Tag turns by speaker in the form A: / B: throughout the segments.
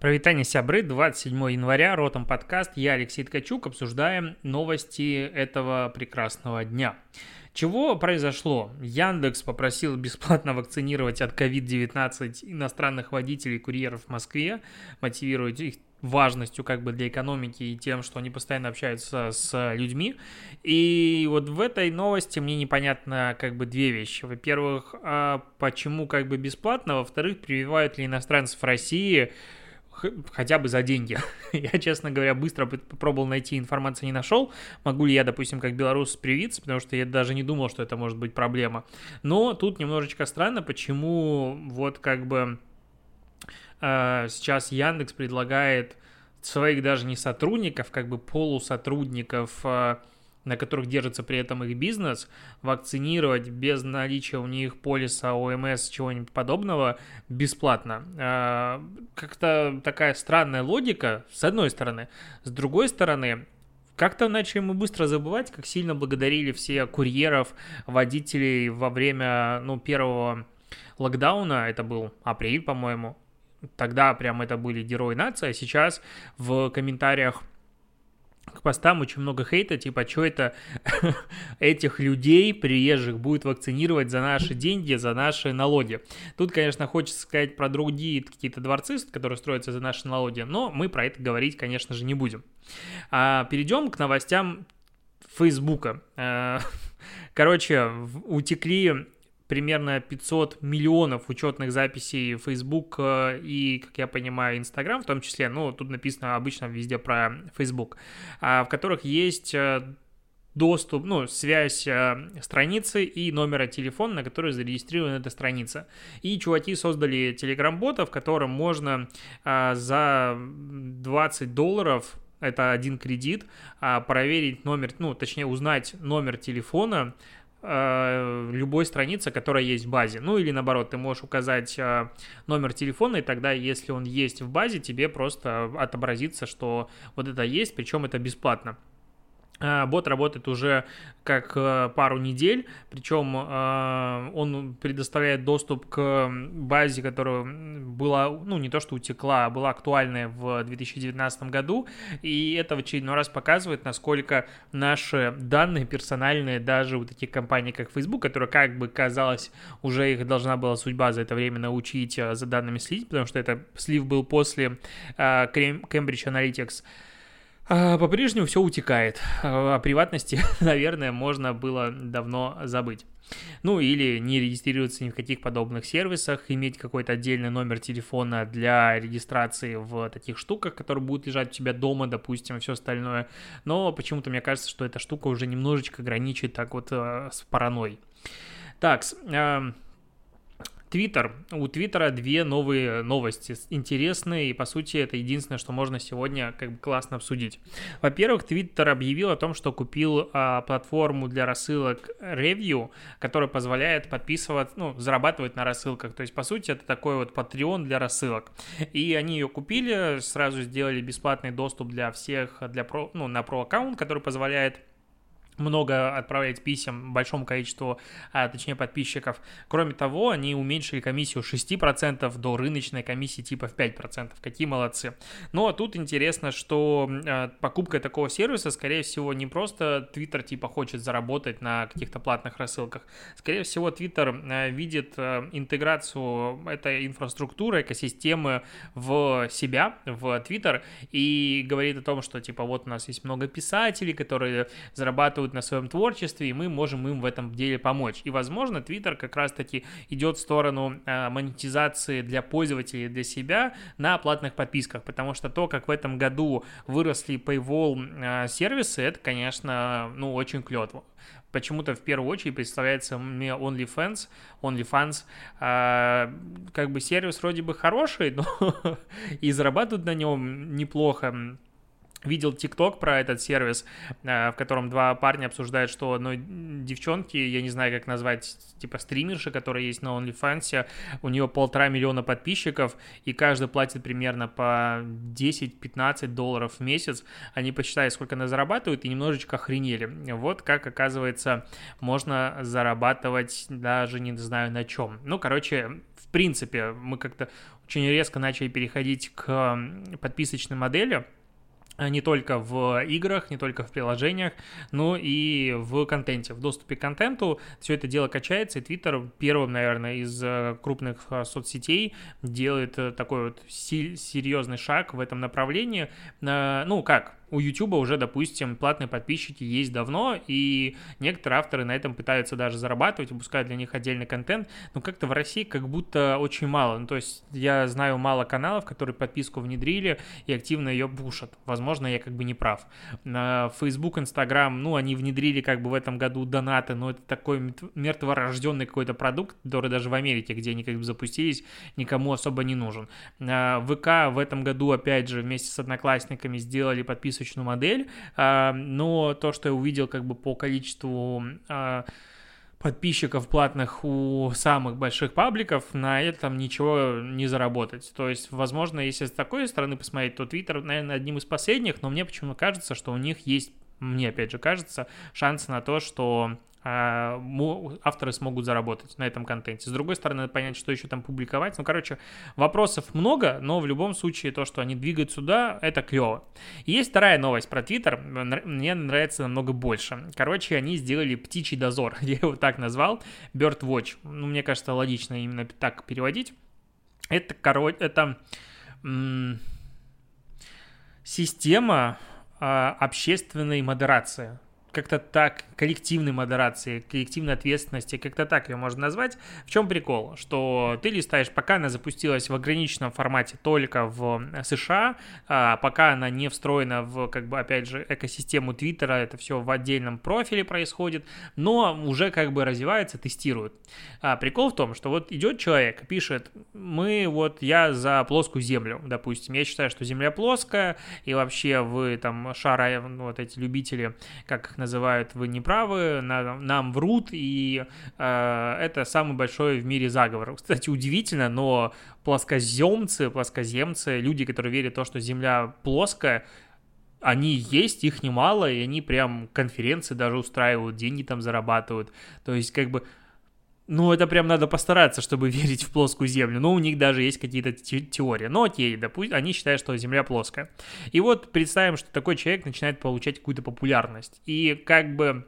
A: Провитание сябры, 27 января, Ротом подкаст, я Алексей Ткачук, обсуждаем новости этого прекрасного дня. Чего произошло? Яндекс попросил бесплатно вакцинировать от COVID-19 иностранных водителей и курьеров в Москве, мотивируя их важностью как бы для экономики и тем, что они постоянно общаются с людьми. И вот в этой новости мне непонятно как бы две вещи. Во-первых, а почему как бы бесплатно, во-вторых, прививают ли иностранцев в России хотя бы за деньги. я, честно говоря, быстро попробовал найти информацию, не нашел. Могу ли я, допустим, как белорус привиться, потому что я даже не думал, что это может быть проблема. Но тут немножечко странно, почему вот как бы э, сейчас Яндекс предлагает своих даже не сотрудников, как бы полусотрудников э, на которых держится при этом их бизнес, вакцинировать без наличия у них полиса ОМС, чего-нибудь подобного, бесплатно. А, как-то такая странная логика, с одной стороны. С другой стороны, как-то начали мы быстро забывать, как сильно благодарили все курьеров, водителей во время ну, первого локдауна, это был апрель, по-моему, тогда прям это были герои нации, а сейчас в комментариях к постам очень много хейта, типа, что это этих людей, приезжих, будет вакцинировать за наши деньги, за наши налоги. Тут, конечно, хочется сказать про другие какие-то дворцы, которые строятся за наши налоги, но мы про это говорить, конечно же, не будем. А, перейдем к новостям Фейсбука. А, короче, утекли примерно 500 миллионов учетных записей Facebook э, и, как я понимаю, Instagram в том числе, ну, тут написано обычно везде про Facebook, а, в которых есть э, доступ, ну, связь э, страницы и номера телефона, на который зарегистрирована эта страница. И чуваки создали телеграм-бота, в котором можно за 20 долларов это один кредит, а, проверить номер, ну, точнее, узнать номер телефона Э, любой страницы, которая есть в базе. Ну или наоборот, ты можешь указать э, номер телефона, и тогда, если он есть в базе, тебе просто отобразится, что вот это есть, причем это бесплатно. Э, бот работает уже как э, пару недель, причем э, он предоставляет доступ к базе, которая была, ну, не то что утекла, а была актуальная в 2019 году, и это в очередной раз показывает, насколько наши данные персональные, даже у таких компаний, как Facebook, которая, как бы казалось, уже их должна была судьба за это время научить за данными следить, потому что это слив был после Cambridge Analytics, а, по-прежнему все утекает. А, о приватности, наверное, можно было давно забыть. Ну или не регистрироваться ни в каких подобных сервисах, иметь какой-то отдельный номер телефона для регистрации в таких штуках, которые будут лежать у тебя дома, допустим, и все остальное. Но почему-то мне кажется, что эта штука уже немножечко граничит так вот э, с параной. Так, э, Твиттер. У Твиттера две новые новости, интересные, и, по сути, это единственное, что можно сегодня как бы классно обсудить. Во-первых, Твиттер объявил о том, что купил а, платформу для рассылок Review, которая позволяет подписывать, ну, зарабатывать на рассылках. То есть, по сути, это такой вот Patreon для рассылок. И они ее купили, сразу сделали бесплатный доступ для всех, для про, ну, на про аккаунт, который позволяет много отправлять писем большому количеству, а, точнее, подписчиков. Кроме того, они уменьшили комиссию с 6% до рыночной комиссии типа в 5%. Какие молодцы. Но тут интересно, что а, покупка такого сервиса, скорее всего, не просто Twitter типа хочет заработать на каких-то платных рассылках. Скорее всего, Twitter а, видит а, интеграцию этой инфраструктуры, экосистемы в себя, в Twitter, и говорит о том, что типа вот у нас есть много писателей, которые зарабатывают зарабатывают на своем творчестве, и мы можем им в этом деле помочь. И, возможно, Twitter как раз-таки идет в сторону э, монетизации для пользователей, для себя на платных подписках, потому что то, как в этом году выросли paywall э, сервисы, это, конечно, ну, очень клево почему-то в первую очередь представляется мне OnlyFans, OnlyFans, э, как бы сервис вроде бы хороший, но и зарабатывают на нем неплохо, видел ТикТок про этот сервис, э, в котором два парня обсуждают, что одной девчонки, я не знаю, как назвать, типа стримерши, которая есть на OnlyFans, у нее полтора миллиона подписчиков, и каждый платит примерно по 10-15 долларов в месяц. Они посчитали, сколько она зарабатывает, и немножечко охренели. Вот как, оказывается, можно зарабатывать даже не знаю на чем. Ну, короче, в принципе, мы как-то очень резко начали переходить к подписочной модели, не только в играх, не только в приложениях, но и в контенте, в доступе к контенту. Все это дело качается, и Twitter первым, наверное, из э, крупных э, соцсетей делает э, такой вот серьезный шаг в этом направлении. Ну, как? У YouTube уже, допустим, платные подписчики есть давно, и некоторые авторы на этом пытаются даже зарабатывать, выпускают для них отдельный контент, но как-то в России как будто очень мало. Ну, то есть я знаю мало каналов, которые подписку внедрили и активно ее пушат. Возможно, я как бы не прав. Facebook, Instagram, ну, они внедрили как бы в этом году донаты, но это такой мертворожденный какой-то продукт, который даже в Америке, где они как бы запустились, никому особо не нужен. ВК в этом году, опять же, вместе с одноклассниками сделали подписку списочную модель, а, но то, что я увидел как бы по количеству а, подписчиков платных у самых больших пабликов, на этом ничего не заработать. То есть, возможно, если с такой стороны посмотреть, то Twitter, наверное, одним из последних, но мне почему-то кажется, что у них есть, мне опять же кажется, шансы на то, что а, авторы смогут заработать на этом контенте. С другой стороны, надо понять, что еще там публиковать. Ну, короче, вопросов много, но в любом случае то, что они двигают сюда, это клево. Есть вторая новость про Twitter, мне нравится намного больше. Короче, они сделали птичий дозор, я его так назвал, Bird Watch. Ну, мне кажется, логично именно так переводить. Это, короче, это система общественной модерации как-то так, коллективной модерации, коллективной ответственности, как-то так ее можно назвать. В чем прикол? Что ты листаешь, пока она запустилась в ограниченном формате только в США, а пока она не встроена в, как бы, опять же, экосистему Твиттера, это все в отдельном профиле происходит, но уже как бы развивается, тестирует. А прикол в том, что вот идет человек, пишет, мы вот, я за плоскую землю, допустим, я считаю, что земля плоская, и вообще вы там шара, вот эти любители, как их называют, называют «Вы не правы», нам, нам врут, и э, это самый большой в мире заговор. Кстати, удивительно, но плоскоземцы, плоскоземцы, люди, которые верят в то, что Земля плоская, они есть, их немало, и они прям конференции даже устраивают, деньги там зарабатывают. То есть, как бы, ну, это прям надо постараться, чтобы верить в плоскую Землю. Но у них даже есть какие-то теории. Но окей, допустим, они считают, что Земля плоская. И вот представим, что такой человек начинает получать какую-то популярность. И как бы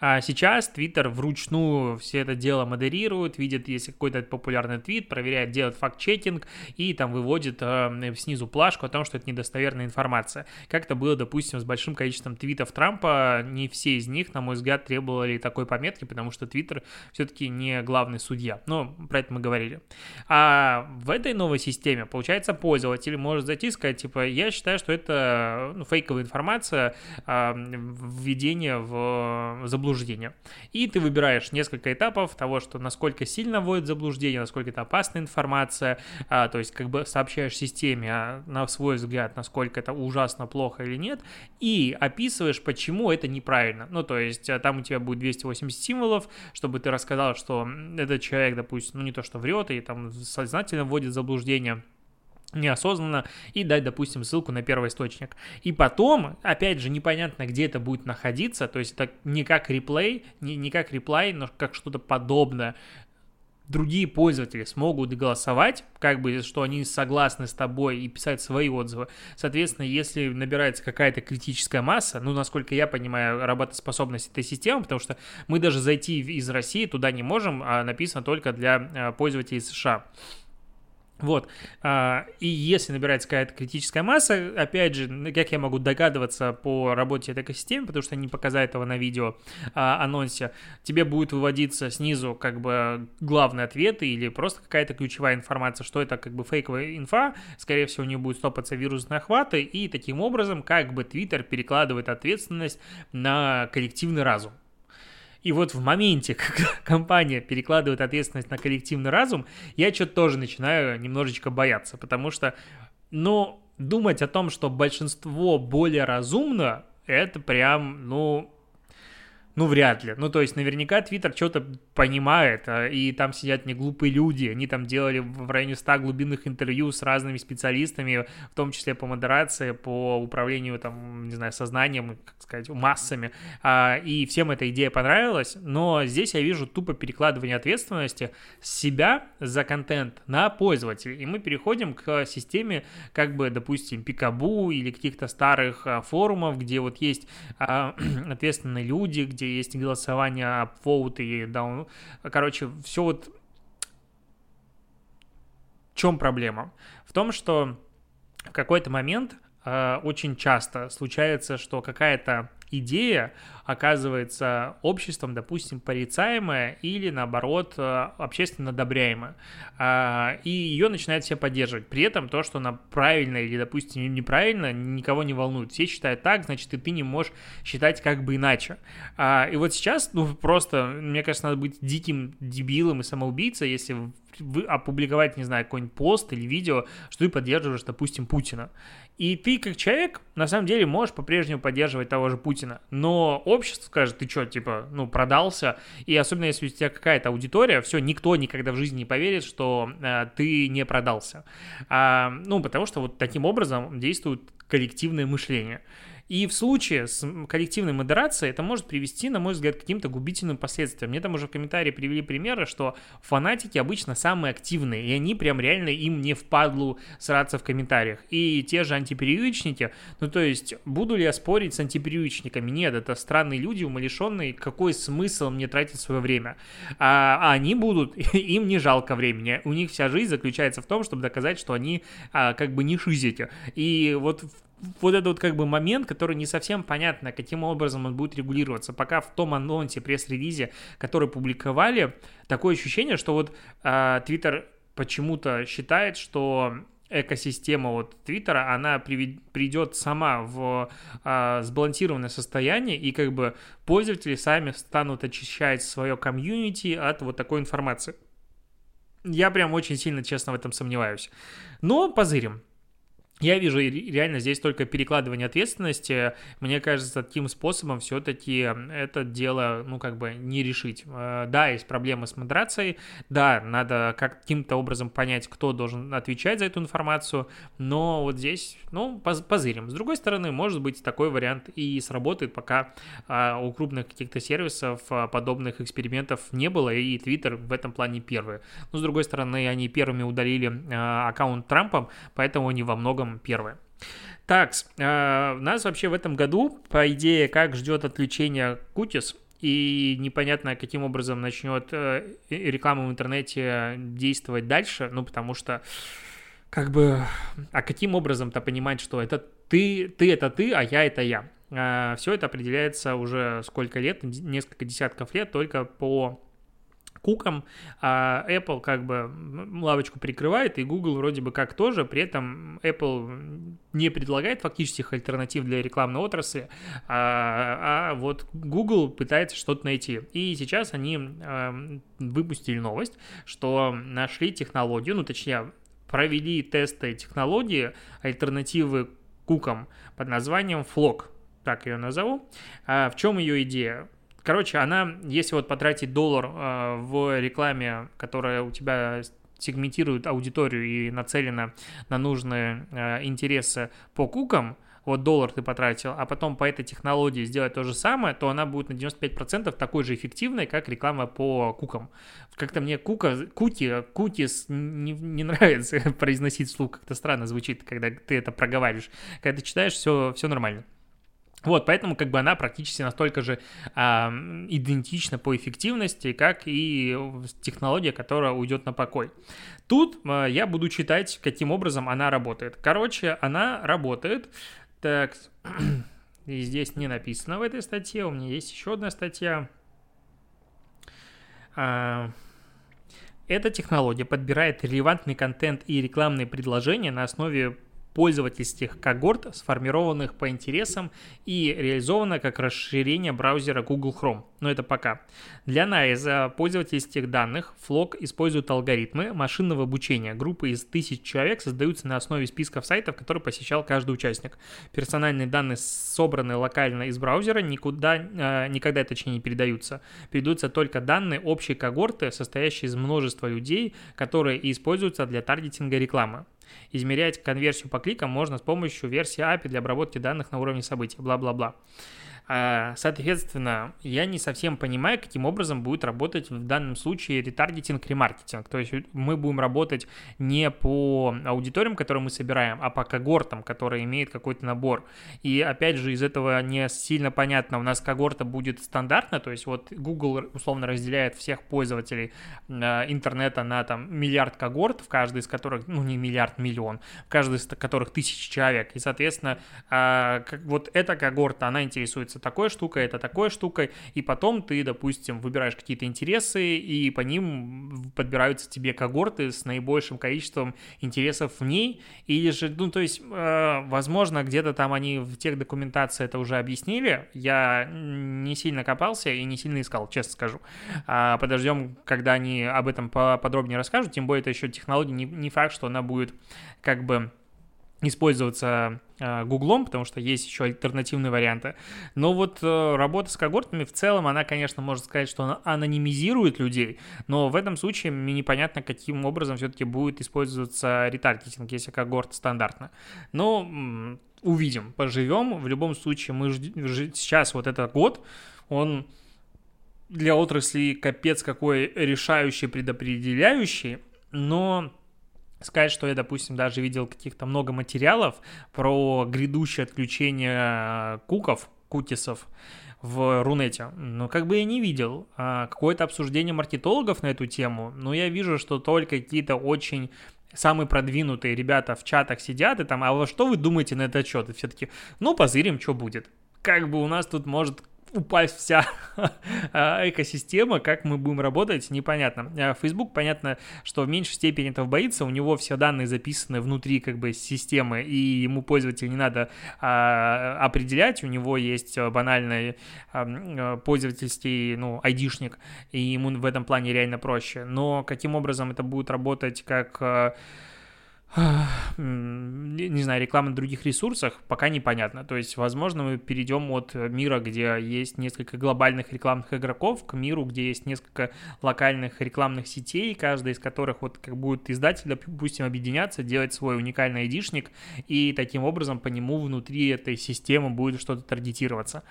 A: а сейчас Twitter вручную все это дело модерирует, видит, если какой-то популярный твит, проверяет, делает факт-чекинг и там выводит э, снизу плашку о том, что это недостоверная информация. Как это было, допустим, с большим количеством твитов Трампа, не все из них, на мой взгляд, требовали такой пометки, потому что Twitter все-таки не главный судья. Но про это мы говорили. А в этой новой системе, получается, пользователь может зайти и сказать, типа, я считаю, что это ну, фейковая информация, э, введение в заблуждение. И ты выбираешь несколько этапов того, что насколько сильно вводит заблуждение, насколько это опасная информация, а, то есть как бы сообщаешь системе а, на свой взгляд, насколько это ужасно плохо или нет, и описываешь, почему это неправильно. Ну, то есть а, там у тебя будет 280 символов, чтобы ты рассказал, что этот человек, допустим, ну не то что врет и там сознательно вводит заблуждение, неосознанно и дать, допустим, ссылку на первый источник. И потом, опять же, непонятно, где это будет находиться, то есть это не как реплей, не, не как реплай, но как что-то подобное. Другие пользователи смогут голосовать, как бы, что они согласны с тобой и писать свои отзывы. Соответственно, если набирается какая-то критическая масса, ну, насколько я понимаю, работоспособность этой системы, потому что мы даже зайти из России туда не можем, а написано только для а, пользователей США. Вот. А, и если набирается какая-то критическая масса, опять же, как я могу догадываться по работе этой экосистемы, потому что они показали этого на видео а, анонсе, тебе будет выводиться снизу как бы главный ответ или просто какая-то ключевая информация, что это как бы фейковая инфа, скорее всего, у нее будет стопаться вирусные охваты, и таким образом как бы Twitter перекладывает ответственность на коллективный разум. И вот в моменте, когда компания перекладывает ответственность на коллективный разум, я что-то тоже начинаю немножечко бояться, потому что, ну, думать о том, что большинство более разумно, это прям, ну, Ну, вряд ли. Ну, то есть, наверняка Твиттер что-то понимает, а, и там сидят не глупые люди. Они там делали в районе 100 глубинных интервью с разными специалистами, в том числе по модерации, по управлению, там, не знаю, сознанием, как сказать, массами. А, и всем эта идея понравилась, но здесь я вижу тупо перекладывание ответственности с себя за контент на пользователя. И мы переходим к системе, как бы, допустим, Пикабу или каких-то старых а, форумов, где вот есть ответственные люди, где где есть голосование, upvote и down. Короче, все вот... В чем проблема? В том, что в какой-то момент э, очень часто случается, что какая-то идея оказывается обществом, допустим, порицаемая или, наоборот, э, общественно одобряемая. А, и ее начинают все поддерживать. При этом то, что она правильная или, допустим, неправильно, никого не волнует. Все считают так, значит, и ты не можешь считать как бы иначе. А, и вот сейчас, ну, просто, мне кажется, надо быть диким дебилом и самоубийцей, если опубликовать, не знаю, какой-нибудь пост или видео, что ты поддерживаешь, допустим, Путина. И ты, как человек, на самом деле можешь по-прежнему поддерживать того же Путина, но общество скажет, ты что, типа, ну, продался, и особенно если у тебя какая-то аудитория, все, никто никогда в жизни не поверит, что э, ты не продался. А, ну, потому что вот таким образом действует коллективное мышление. И в случае с коллективной модерацией это может привести, на мой взгляд, к каким-то губительным последствиям. Мне там уже в комментарии привели примеры, что фанатики обычно самые активные, и они прям реально им не впадлу сраться в комментариях. И те же антипрививочники, ну то есть, буду ли я спорить с антипрививочниками? Нет, это странные люди, умалишенные, какой смысл мне тратить свое время? А, а они будут, им не жалко времени, у них вся жизнь заключается в том, чтобы доказать, что они а, как бы не шизите. И вот вот этот вот как бы момент, который не совсем понятно, каким образом он будет регулироваться. Пока в том анонсе, пресс-релизе, который публиковали, такое ощущение, что вот Твиттер почему-то считает, что экосистема вот Твиттера, она придет сама в а, сбалансированное состояние, и как бы пользователи сами станут очищать свое комьюнити от вот такой информации. Я прям очень сильно, честно, в этом сомневаюсь. Но позырим. Я вижу реально здесь только перекладывание ответственности. Мне кажется, таким способом все-таки это дело, ну, как бы не решить. Э, да, есть проблемы с модерацией, да, надо каким-то образом понять, кто должен отвечать за эту информацию, но вот здесь, ну, позырим. С другой стороны, может быть, такой вариант и сработает, пока а, у крупных каких-то сервисов а, подобных экспериментов не было, и Twitter в этом плане первый. Но, с другой стороны, они первыми удалили а, аккаунт Трампа, поэтому они во многом первое. Так, э, нас вообще в этом году, по идее, как ждет отключение Кутис, и непонятно, каким образом начнет э, реклама в интернете действовать дальше, ну, потому что, как бы, а каким образом-то понимать, что это ты, ты это ты, а я это я? Э, все это определяется уже сколько лет, несколько десятков лет, только по куком, а Apple как бы лавочку прикрывает, и Google вроде бы как тоже, при этом Apple не предлагает фактических альтернатив для рекламной отрасли, а, а вот Google пытается что-то найти. И сейчас они э, выпустили новость, что нашли технологию, ну точнее провели тесты технологии альтернативы кукам под названием Flock, так ее назову. А в чем ее идея? Короче, она, если вот потратить доллар э, в рекламе, которая у тебя сегментирует аудиторию и нацелена на нужные э, интересы по кукам, вот доллар ты потратил, а потом по этой технологии сделать то же самое, то она будет на 95% такой же эффективной, как реклама по кукам. Как-то мне кука, куки, кукис не, не нравится произносить вслух, как-то странно звучит, когда ты это проговариваешь. Когда ты читаешь, все, все нормально. Вот, поэтому как бы она практически настолько же а, идентична по эффективности, как и технология, которая уйдет на покой. Тут а, я буду читать, каким образом она работает. Короче, она работает. Так, и здесь не написано в этой статье, у меня есть еще одна статья. А, эта технология подбирает релевантный контент и рекламные предложения на основе пользовательских когорт, сформированных по интересам и реализовано как расширение браузера Google Chrome. Но это пока. Для анализа пользовательских данных Flock использует алгоритмы машинного обучения. Группы из тысяч человек создаются на основе списков сайтов, которые посещал каждый участник. Персональные данные собраны локально из браузера, никуда, э, никогда точнее не передаются. Передаются только данные общей когорты, состоящие из множества людей, которые используются для таргетинга рекламы. Измерять конверсию по кликам можно с помощью версии API для обработки данных на уровне событий, бла-бла-бла. А, соответственно, я не совсем понимаю, каким образом будет работать в данном случае ретаргетинг, ремаркетинг. То есть мы будем работать не по аудиториям, которые мы собираем, а по когортам, которые имеют какой-то набор. И опять же, из этого не сильно понятно, у нас когорта будет стандартна, то есть вот Google условно разделяет всех пользователей а, интернета на там миллиард когорт, в каждой из которых, ну не миллиард, миллион, в каждой из которых тысячи человек. И, соответственно, а, вот эта когорта, она интересует становится такой штукой, это такой штукой, и потом ты, допустим, выбираешь какие-то интересы, и по ним подбираются тебе когорты с наибольшим количеством интересов в ней, или же, ну, то есть, э, возможно, где-то там они в тех документации это уже объяснили, я не сильно копался и не сильно искал, честно скажу. А подождем, когда они об этом подробнее расскажут, тем более это еще технология, не, не факт, что она будет как бы использоваться э, Гуглом, потому что есть еще альтернативные варианты. Но вот э, работа с когортами в целом, она, конечно, может сказать, что она анонимизирует людей, но в этом случае мне непонятно, каким образом все-таки будет использоваться ретаргетинг, если когорт стандартно. Но увидим, поживем. В любом случае, мы жд... сейчас вот этот год, он для отрасли капец какой решающий, предопределяющий, но сказать, что я, допустим, даже видел каких-то много материалов про грядущее отключение э, куков, кутисов в Рунете. Но как бы я не видел а какое-то обсуждение маркетологов на эту тему, но я вижу, что только какие-то очень самые продвинутые ребята в чатах сидят и там, а во что вы думаете на этот счет? И все таки ну, позырим, что будет. Как бы у нас тут может упасть вся экосистема, как мы будем работать, непонятно. А Facebook, понятно, что в меньшей степени этого боится, у него все данные записаны внутри как бы системы, и ему пользователь не надо а, определять, у него есть банальный а, пользовательский, ну, айдишник, и ему в этом плане реально проще. Но каким образом это будет работать как а, не знаю, реклама на других ресурсах, пока непонятно. То есть, возможно, мы перейдем от мира, где есть несколько глобальных рекламных игроков, к миру, где есть несколько локальных рекламных сетей, каждая из которых вот как будет издатель, допустим, объединяться, делать свой уникальный айдишник, и таким образом по нему внутри этой системы будет что-то таргетироваться.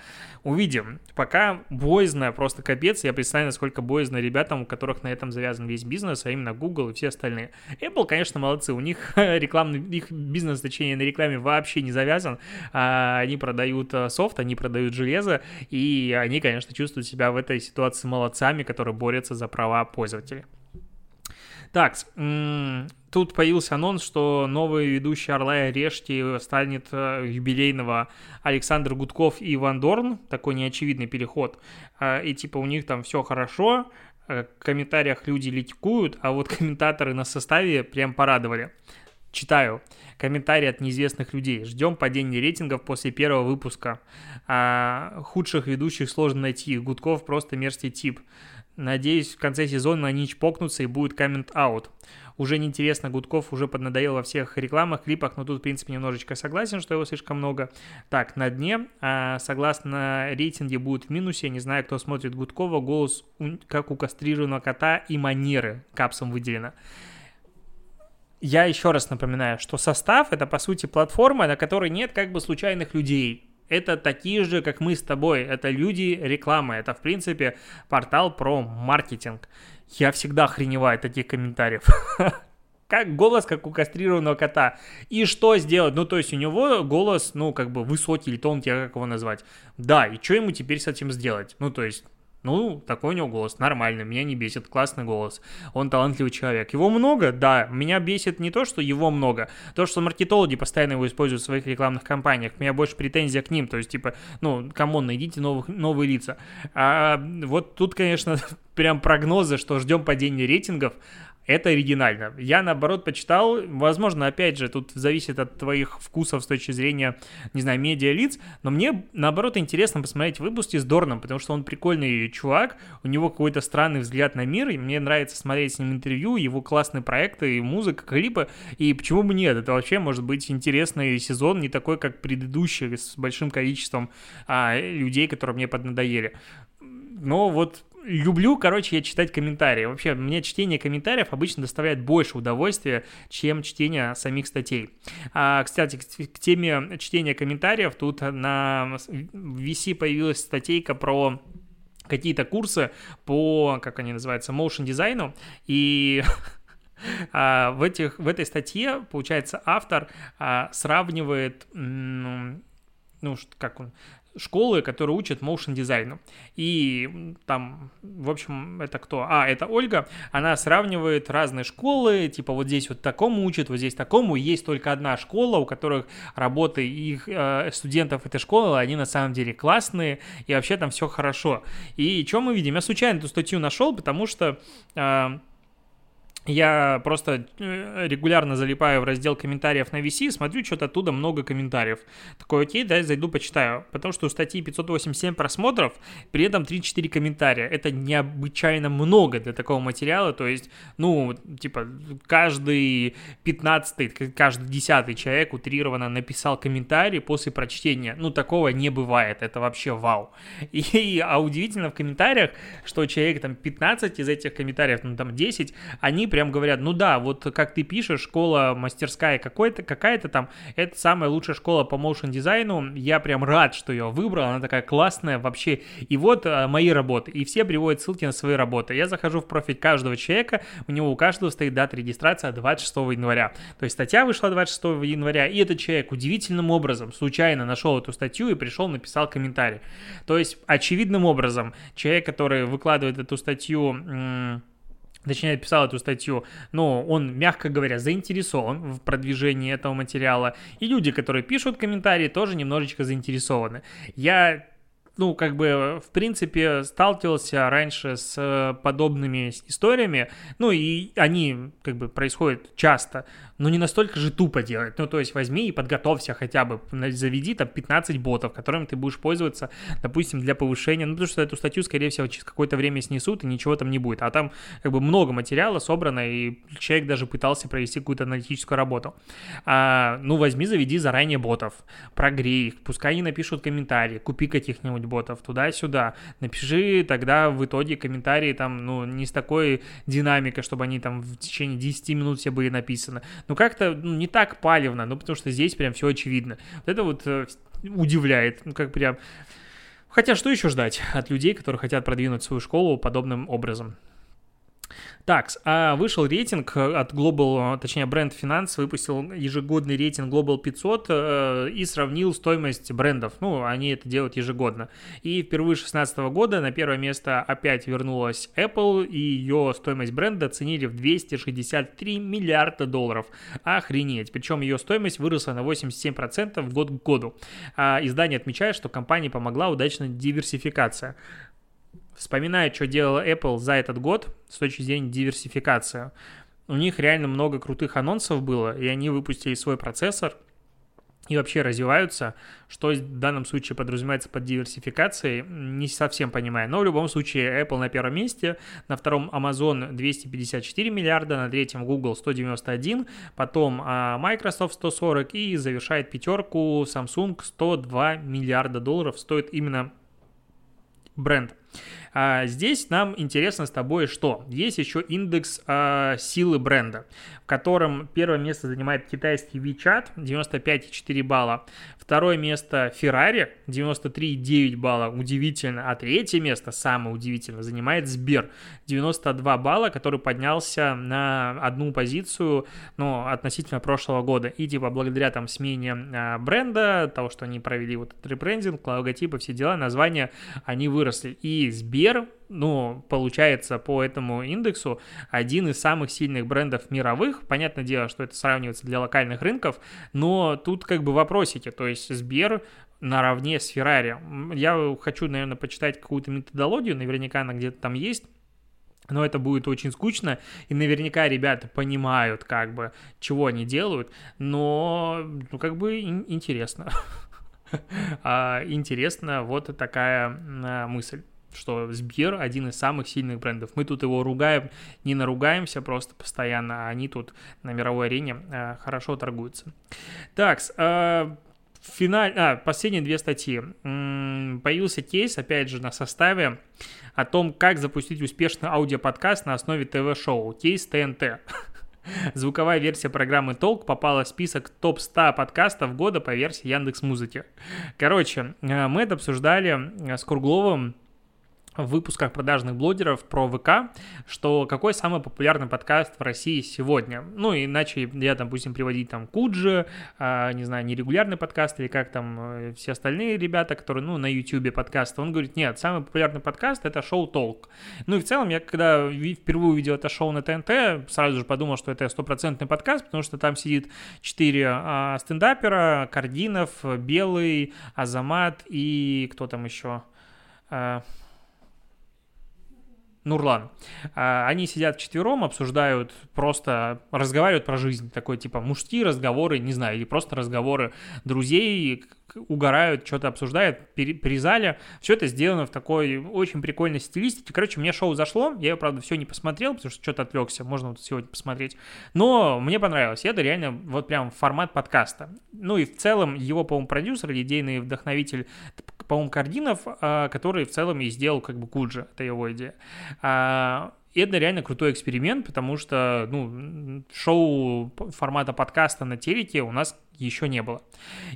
A: Увидим. Пока боязно, просто капец. Я представляю, насколько боязно ребятам, у которых на этом завязан весь бизнес, а именно Google и все остальные. Apple, конечно, молодцы. У них рекламный, их бизнес, точнее, на рекламе вообще не завязан. А, они продают э, софт, они продают железо, и они, конечно, чувствуют себя в этой ситуации молодцами, которые борются за права пользователей. Так, тут появился анонс, что новый ведущий «Орла и решки» станет э, юбилейного Александр Гудков и Иван Дорн. Такой неочевидный переход. А, и типа у них там все хорошо, э, в комментариях люди литикуют, а вот комментаторы на составе прям порадовали. Читаю. Комментарии от неизвестных людей. Ждем падения рейтингов после первого выпуска. А, худших ведущих сложно найти. Гудков просто мерзкий тип. Надеюсь, в конце сезона они чпокнутся и будет коммент-аут. Уже неинтересно, Гудков уже поднадоел во всех рекламах, клипах, но тут, в принципе, немножечко согласен, что его слишком много. Так, на дне, а, согласно рейтинге, будет в минусе. Не знаю, кто смотрит Гудкова, голос как у кастрированного кота и манеры капсом выделено я еще раз напоминаю, что состав это по сути платформа, на которой нет как бы случайных людей. Это такие же, как мы с тобой. Это люди рекламы. Это, в принципе, портал про маркетинг. Я всегда охреневаю от таких комментариев. Как голос, как у кастрированного кота. И что сделать? Ну, то есть у него голос, ну, как бы высокий или тонкий, а как его назвать? Да, и что ему теперь с этим сделать? Ну, то есть, ну, такой у него голос, нормальный, меня не бесит, классный голос. Он талантливый человек. Его много? Да. Меня бесит не то, что его много, то, что маркетологи постоянно его используют в своих рекламных кампаниях. У меня больше претензия к ним, то есть, типа, ну, come on, найдите новых, новые лица. А вот тут, конечно, прям прогнозы, что ждем падения рейтингов, это оригинально. Я, наоборот, почитал, возможно, опять же, тут зависит от твоих вкусов с точки зрения, не знаю, медиа-лиц, но мне, наоборот, интересно посмотреть выпуски с Дорном, потому что он прикольный чувак, у него какой-то странный взгляд на мир, и мне нравится смотреть с ним интервью, его классные проекты, и музыка, клипы, и почему бы нет, это вообще может быть интересный сезон, не такой, как предыдущий, с большим количеством а, людей, которые мне поднадоели. Но вот люблю, короче, я читать комментарии. Вообще, мне чтение комментариев обычно доставляет больше удовольствия, чем чтение самих статей. А, кстати, к, теме чтения комментариев, тут на VC появилась статейка про какие-то курсы по, как они называются, motion дизайну, и а, в, этих, в этой статье, получается, автор а, сравнивает, ну, как он, школы, которые учат motion дизайну. И там, в общем, это кто? А, это Ольга. Она сравнивает разные школы, типа вот здесь вот такому учат, вот здесь такому. Есть только одна школа, у которых работы их э, студентов этой школы, они на самом деле классные, и вообще там все хорошо. И что мы видим? Я случайно эту статью нашел, потому что э, я просто э, регулярно залипаю в раздел комментариев на VC, смотрю, что-то оттуда много комментариев. Такой, окей, да, зайду, почитаю. Потому что у статьи 587 просмотров, при этом 3-4 комментария. Это необычайно много для такого материала. То есть, ну, типа, каждый 15 каждый 10 человек утрированно написал комментарий после прочтения. Ну, такого не бывает. Это вообще вау. И, а удивительно в комментариях, что человек там 15 из этих комментариев, ну, там 10, они прям говорят, ну да, вот как ты пишешь, школа мастерская какой-то, какая-то там, это самая лучшая школа по моушен дизайну, я прям рад, что ее выбрал, она такая классная вообще, и вот а, мои работы, и все приводят ссылки на свои работы, я захожу в профиль каждого человека, у него у каждого стоит дата регистрации 26 января, то есть статья вышла 26 января, и этот человек удивительным образом случайно нашел эту статью и пришел, написал комментарий, то есть очевидным образом человек, который выкладывает эту статью точнее, писал эту статью, но он, мягко говоря, заинтересован в продвижении этого материала, и люди, которые пишут комментарии, тоже немножечко заинтересованы. Я ну, как бы, в принципе, сталкивался раньше с подобными историями, ну, и они, как бы, происходят часто, но не настолько же тупо делать. Ну, то есть возьми и подготовься хотя бы, заведи там 15 ботов, которыми ты будешь пользоваться, допустим, для повышения, ну, потому что эту статью, скорее всего, через какое-то время снесут, и ничего там не будет. А там, как бы, много материала собрано, и человек даже пытался провести какую-то аналитическую работу. А, ну, возьми, заведи заранее ботов, прогрей их, пускай они напишут комментарии, купи каких-нибудь ботов туда-сюда, напиши тогда в итоге комментарии там, ну, не с такой динамикой, чтобы они там в течение 10 минут все были написаны, ну как-то ну, не так палевно, ну потому что здесь прям все очевидно. Вот это вот э, удивляет, ну как прям... Хотя что еще ждать от людей, которые хотят продвинуть свою школу подобным образом? Так, а вышел рейтинг от Global, точнее, бренд Finance выпустил ежегодный рейтинг Global 500 э, и сравнил стоимость брендов. Ну, они это делают ежегодно. И впервые 2016 года на первое место опять вернулась Apple, и ее стоимость бренда оценили в 263 миллиарда долларов. Охренеть. Причем ее стоимость выросла на 87% в год к году. А издание отмечает, что компании помогла удачная диверсификация. Вспоминая, что делала Apple за этот год с точки зрения диверсификации. У них реально много крутых анонсов было, и они выпустили свой процессор и вообще развиваются, что в данном случае подразумевается под диверсификацией, не совсем понимаю. Но в любом случае Apple на первом месте, на втором Amazon 254 миллиарда, на третьем Google 191, потом а, Microsoft 140 и завершает пятерку Samsung 102 миллиарда долларов стоит именно бренд. А здесь нам интересно с тобой что? Есть еще индекс а, силы бренда, в котором первое место занимает китайский WeChat, 95,4 балла. Второе место Ferrari, 93,9 балла, удивительно. А третье место, самое удивительное, занимает Сбер, 92 балла, который поднялся на одну позицию, ну, относительно прошлого года. И типа благодаря там смене а, бренда, того, что они провели вот этот ребрендинг, логотипы, все дела, названия, они выросли. И Сбер ну, получается по этому индексу один из самых сильных брендов мировых. Понятное дело, что это сравнивается для локальных рынков, но тут как бы вопросики. То есть Сбер наравне с Феррари. Я хочу, наверное, почитать какую-то методологию, наверняка она где-то там есть но это будет очень скучно, и наверняка ребята понимают, как бы, чего они делают, но, ну, как бы, интересно. А, интересно вот такая мысль что Сбер один из самых сильных брендов. Мы тут его ругаем, не наругаемся просто постоянно, а они тут на мировой арене э, хорошо торгуются. Так, э, финаль... а, последние две статьи. Появился кейс, опять же, на составе о том, как запустить успешный аудиоподкаст на основе ТВ-шоу. Кейс ТНТ. Звуковая версия программы Толк попала в список топ-100 подкастов года по версии Яндекс Музыки. Короче, э, мы это обсуждали э, с Кругловым в выпусках продажных блогеров про ВК, что какой самый популярный подкаст в России сегодня. Ну, иначе я, допустим, приводить там Куджи, а, не знаю, нерегулярный подкаст или как там э, все остальные ребята, которые, ну, на YouTube подкасты. Он говорит, нет, самый популярный подкаст — это шоу «Толк». Ну, и в целом, я когда впервые увидел это шоу на ТНТ, сразу же подумал, что это стопроцентный подкаст, потому что там сидит четыре а, стендапера, Кардинов, Белый, Азамат и кто там еще... А, Нурлан. А, они сидят вчетвером, обсуждают, просто разговаривают про жизнь. Такой типа мужские разговоры, не знаю, или просто разговоры друзей, угорают, что-то обсуждают при. Все это сделано в такой очень прикольной стилистике. Короче, мне шоу зашло. Я, правда, все не посмотрел, потому что что-то отвлекся. Можно вот сегодня посмотреть. Но мне понравилось. Это реально вот прям формат подкаста. Ну и в целом его, по-моему, продюсер идейный вдохновитель, по-моему, Кардинов, а, который в целом и сделал как бы Куджи. Это его идея. А, и это реально крутой эксперимент, потому что, ну, шоу формата подкаста на телеке у нас еще не было.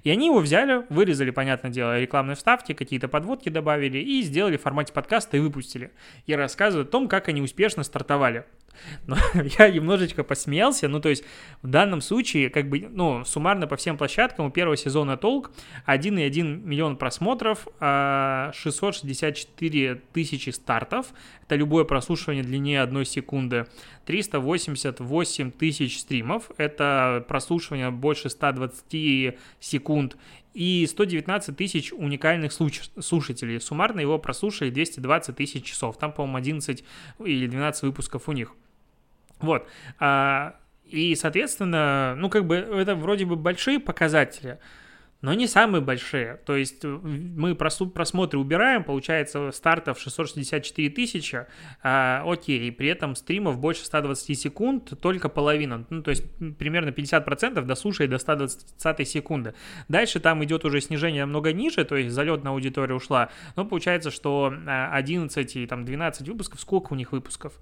A: И они его взяли, вырезали, понятное дело, рекламные вставки, какие-то подводки добавили и сделали в формате подкаста и выпустили. И рассказывают о том, как они успешно стартовали. Но я немножечко посмеялся, ну, то есть в данном случае, как бы, ну, суммарно по всем площадкам у первого сезона «Толк» 1,1 миллион просмотров, 664 а тысячи стартов, это любое прослушивание длиннее одной секунды, 388 тысяч стримов, это прослушивание больше 120 секунд, и 119 тысяч уникальных слушателей. Суммарно его прослушали 220 тысяч часов. Там, по-моему, 11 или 12 выпусков у них. Вот. А, и, соответственно, ну, как бы это вроде бы большие показатели, но не самые большие. То есть э, мы просмотры убираем, получается стартов 664 тысячи, а, окей, при этом стримов больше 120 секунд, только половина, ну, то есть примерно 50% дослушает до 120 секунды. Дальше там идет уже снижение намного ниже, то есть залетная аудитория ушла, но получается, что 11 и там 12 выпусков, сколько у них выпусков?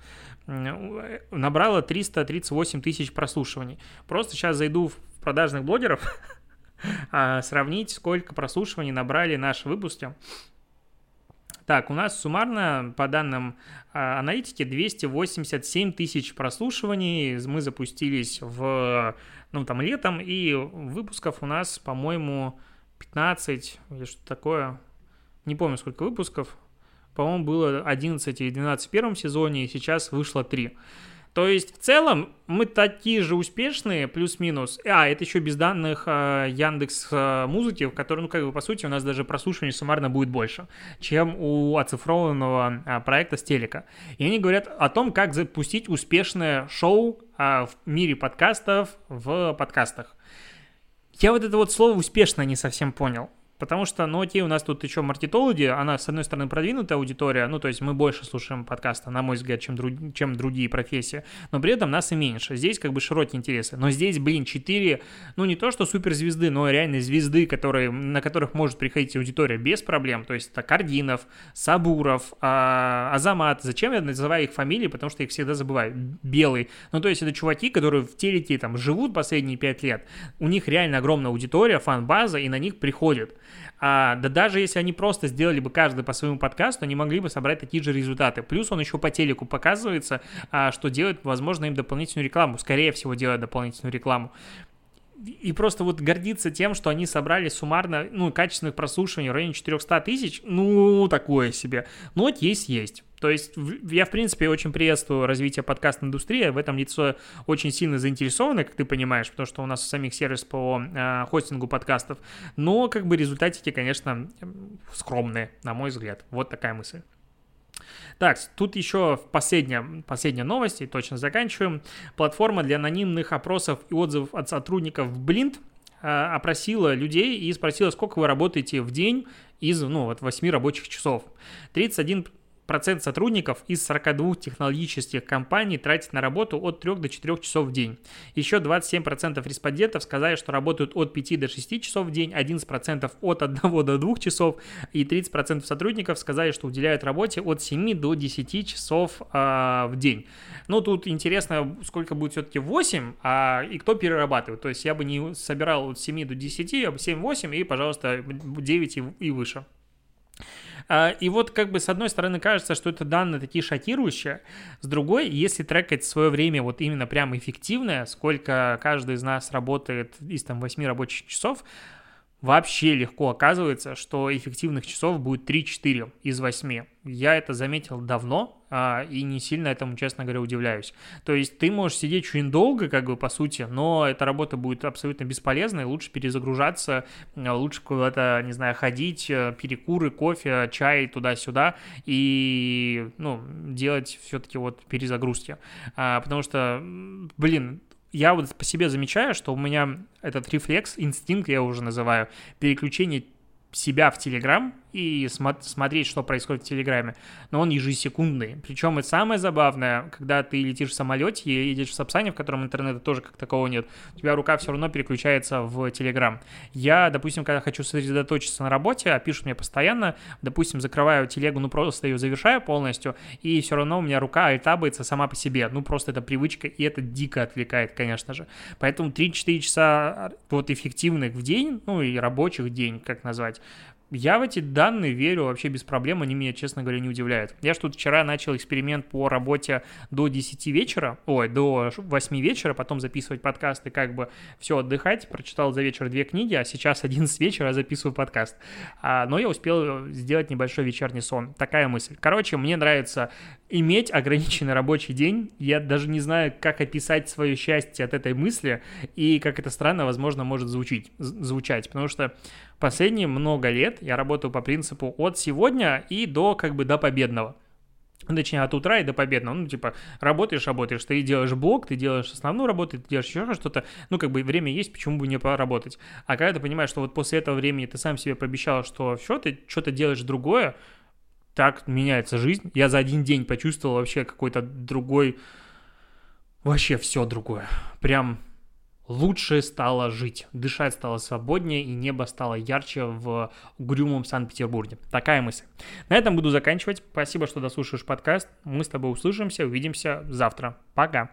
A: Набрало 338 тысяч прослушиваний. Просто сейчас зайду в продажных блогеров, а, сравнить, сколько прослушиваний набрали наши выпуски. Так, у нас суммарно, по данным а, аналитики, 287 тысяч прослушиваний. Мы запустились в, ну, там, летом, и выпусков у нас, по-моему, 15 или что-то такое. Не помню, сколько выпусков. По-моему, было 11 или 12 в первом сезоне, и сейчас вышло 3. То есть в целом мы такие же успешные, плюс-минус. А, это еще без данных э, Яндекс э, Музыки, в которой, ну, как бы, по сути, у нас даже прослушивание суммарно будет больше, чем у оцифрованного э, проекта с телека. И они говорят о том, как запустить успешное шоу э, в мире подкастов в подкастах. Я вот это вот слово «успешно» не совсем понял. Потому что, ну окей, у нас тут еще мартитологи, она, с одной стороны, продвинутая аудитория, ну то есть мы больше слушаем подкаста, на мой взгляд, чем, друг, чем другие профессии, но при этом нас и меньше. Здесь как бы широкие интересы. Но здесь, блин, четыре, ну не то что суперзвезды, но реально звезды, которые, на которых может приходить аудитория без проблем. То есть это Кардинов, Сабуров, а, Азамат. Зачем я называю их фамилии? Потому что их всегда забываю. Белый. Ну то есть это чуваки, которые в телеке там живут последние пять лет. У них реально огромная аудитория, фан-база, и на них приходят. А, да даже если они просто сделали бы каждый по своему подкасту, они могли бы собрать такие же результаты. Плюс он еще по телеку показывается, а, что делает, возможно, им дополнительную рекламу. Скорее всего, делает дополнительную рекламу и просто вот гордиться тем, что они собрали суммарно, ну, качественных прослушиваний в районе 400 тысяч, ну, такое себе. Но вот есть, есть. То есть я, в принципе, очень приветствую развитие подкаст-индустрии, в этом лицо очень сильно заинтересованы, как ты понимаешь, потому что у нас самих сервис по э, хостингу подкастов, но как бы результатики, конечно, скромные, на мой взгляд. Вот такая мысль. Так, тут еще последняя, последняя новость, и точно заканчиваем. Платформа для анонимных опросов и отзывов от сотрудников Blind э, опросила людей и спросила, сколько вы работаете в день из, ну, вот 8 рабочих часов. 31 процент сотрудников из 42 технологических компаний тратит на работу от 3 до 4 часов в день. Еще 27% респондентов сказали, что работают от 5 до 6 часов в день, 11% от 1 до 2 часов и 30% сотрудников сказали, что уделяют работе от 7 до 10 часов э, в день. Ну, тут интересно, сколько будет все-таки 8, а и кто перерабатывает. То есть я бы не собирал от 7 до 10, а 7-8 и, пожалуйста, 9 и, и выше. А, и вот как бы с одной стороны кажется, что это данные такие шокирующие, с другой, если трекать свое время вот именно прям эффективное, сколько каждый из нас работает из там 8 рабочих часов, вообще легко оказывается, что эффективных часов будет 3-4 из 8. Я это заметил давно а, и не сильно этому, честно говоря, удивляюсь. То есть ты можешь сидеть очень долго, как бы по сути, но эта работа будет абсолютно бесполезной, лучше перезагружаться, лучше куда-то, не знаю, ходить, э, перекуры, кофе, чай туда-сюда и, ну, делать все-таки вот перезагрузки. А, потому что, блин, я вот по себе замечаю, что у меня этот рефлекс, инстинкт я уже называю, переключение себя в Телеграм и смотреть, что происходит в Телеграме, но он ежесекундный. Причем это самое забавное, когда ты летишь в самолете, едешь в Сапсане, в котором интернета тоже как такового нет, у тебя рука все равно переключается в Телеграм. Я, допустим, когда хочу сосредоточиться на работе, а пишут мне постоянно, допустим, закрываю телегу, ну просто ее завершаю полностью, и все равно у меня рука альтабается сама по себе. Ну просто это привычка, и это дико отвлекает, конечно же. Поэтому 3-4 часа вот эффективных в день, ну и рабочих день, как назвать, я в эти данные верю вообще без проблем, они меня, честно говоря, не удивляют. Я что-то вчера начал эксперимент по работе до 10 вечера, ой, до 8 вечера, потом записывать подкасты, как бы все отдыхать, прочитал за вечер две книги, а сейчас 11 вечера записываю подкаст. А, но я успел сделать небольшой вечерний сон. Такая мысль. Короче, мне нравится иметь ограниченный рабочий день. Я даже не знаю, как описать свое счастье от этой мысли и как это странно, возможно, может звучить, звучать, потому что последние много лет я работаю по принципу от сегодня и до как бы до победного. Точнее, от утра и до победного. Ну, типа, работаешь, работаешь. Ты делаешь блок, ты делаешь основную работу, ты делаешь еще что-то. Ну, как бы время есть, почему бы не поработать. А когда ты понимаешь, что вот после этого времени ты сам себе пообещал, что все, ты что-то делаешь другое, так меняется жизнь. Я за один день почувствовал вообще какой-то другой... Вообще все другое. Прям лучше стало жить, дышать стало свободнее и небо стало ярче в угрюмом Санкт-Петербурге. Такая мысль. На этом буду заканчивать. Спасибо, что дослушаешь подкаст. Мы с тобой услышимся, увидимся завтра. Пока.